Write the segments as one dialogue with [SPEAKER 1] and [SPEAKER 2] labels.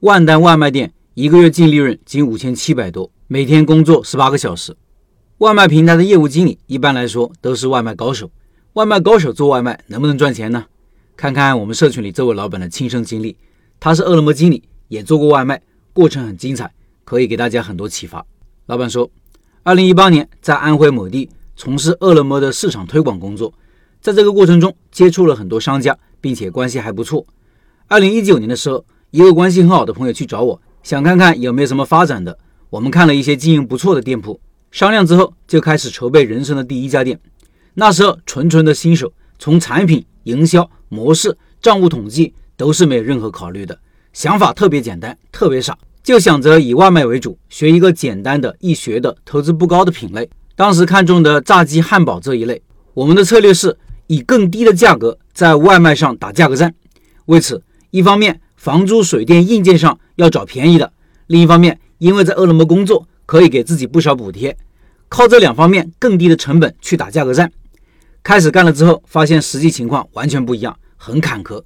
[SPEAKER 1] 万单外卖店一个月净利润仅五千七百多，每天工作十八个小时。外卖平台的业务经理一般来说都是外卖高手，外卖高手做外卖能不能赚钱呢？看看我们社群里这位老板的亲身经历，他是饿了么经理，也做过外卖，过程很精彩，可以给大家很多启发。老板说，二零一八年在安徽某地从事饿了么的市场推广工作，在这个过程中接触了很多商家，并且关系还不错。二零一九年的时候。一个关系很好的朋友去找我，想看看有没有什么发展的。我们看了一些经营不错的店铺，商量之后就开始筹备人生的第一家店。那时候纯纯的新手，从产品、营销模式、账务统计都是没有任何考虑的，想法特别简单，特别傻，就想着以外卖为主，学一个简单的易学的、投资不高的品类。当时看中的炸鸡汉堡这一类，我们的策略是以更低的价格在外卖上打价格战。为此，一方面。房租、水电、硬件上要找便宜的。另一方面，因为在饿了么工作，可以给自己不少补贴，靠这两方面更低的成本去打价格战。开始干了之后，发现实际情况完全不一样，很坎坷。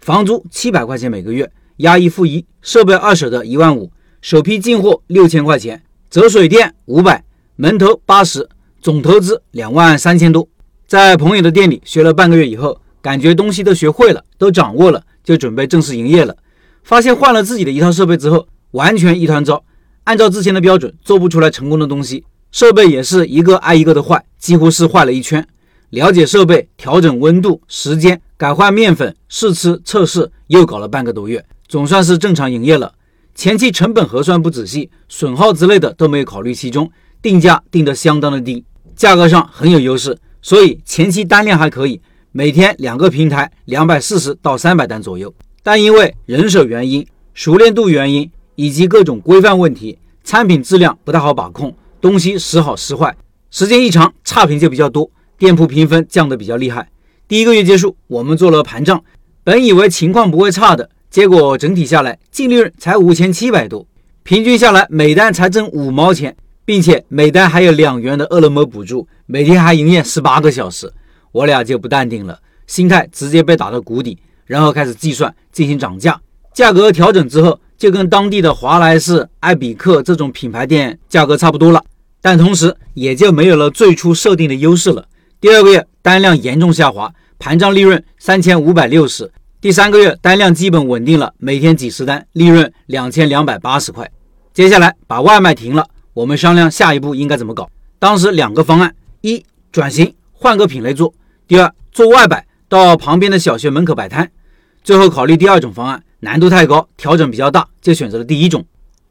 [SPEAKER 1] 房租七百块钱每个月，押一付一，设备二手的一万五，首批进货六千块钱，折水电五百，门头八十，总投资两万三千多。在朋友的店里学了半个月以后，感觉东西都学会了，都掌握了。就准备正式营业了，发现换了自己的一套设备之后，完全一团糟，按照之前的标准做不出来成功的东西，设备也是一个挨一个的坏，几乎是坏了一圈。了解设备，调整温度、时间，改换面粉，试吃测试，又搞了半个多月，总算是正常营业了。前期成本核算不仔细，损耗之类的都没有考虑其中，定价定得相当的低，价格上很有优势，所以前期单量还可以。每天两个平台两百四十到三百单左右，但因为人手原因、熟练度原因以及各种规范问题，产品质量不太好把控，东西时好时坏，时间一长差评就比较多，店铺评分降得比较厉害。第一个月结束，我们做了盘账，本以为情况不会差的，结果整体下来净利润才五千七百多，平均下来每单才挣五毛钱，并且每单还有两元的饿了么补助，每天还营业十八个小时。我俩就不淡定了，心态直接被打到谷底，然后开始计算进行涨价。价格调整之后，就跟当地的华莱士、艾比克这种品牌店价格差不多了，但同时也就没有了最初设定的优势了。第二个月单量严重下滑，盘账利润三千五百六十。第三个月单量基本稳定了，每天几十单，利润两千两百八十块。接下来把外卖停了，我们商量下一步应该怎么搞。当时两个方案：一转型，换个品类做。第二，做外摆到旁边的小学门口摆摊。最后考虑第二种方案，难度太高，调整比较大，就选择了第一种，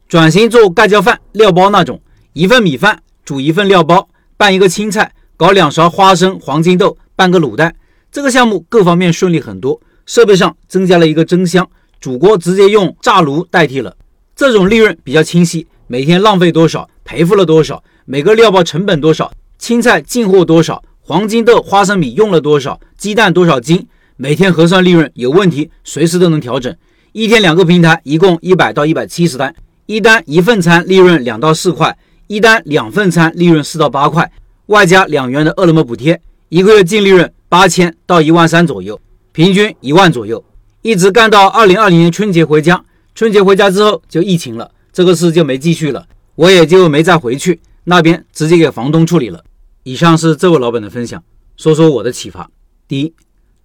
[SPEAKER 1] 转型做盖浇饭、料包那种，一份米饭煮一份料包，拌一个青菜，搞两勺花生、黄金豆，拌个卤蛋。这个项目各方面顺利很多，设备上增加了一个蒸箱，煮锅直接用炸炉代替了。这种利润比较清晰，每天浪费多少，赔付了多少，每个料包成本多少，青菜进货多少。黄金豆、花生米用了多少？鸡蛋多少斤？每天核算利润，有问题随时都能调整。一天两个平台，一共一百到一百七十单，一单一份餐利润两到四块，一单两份餐利润四到八块，外加两元的饿了么补贴，一个月净利润八千到一万三左右，平均一万左右，一直干到二零二零年春节回家。春节回家之后就疫情了，这个事就没继续了，我也就没再回去，那边直接给房东处理了。以上是这位老板的分享，说说我的启发。第一，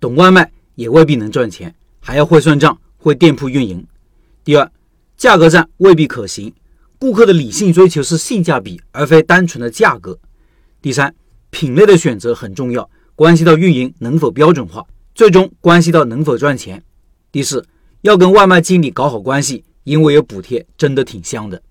[SPEAKER 1] 懂外卖也未必能赚钱，还要会算账，会店铺运营。第二，价格战未必可行，顾客的理性追求是性价比，而非单纯的价格。第三，品类的选择很重要，关系到运营能否标准化，最终关系到能否赚钱。第四，要跟外卖经理搞好关系，因为有补贴，真的挺香的。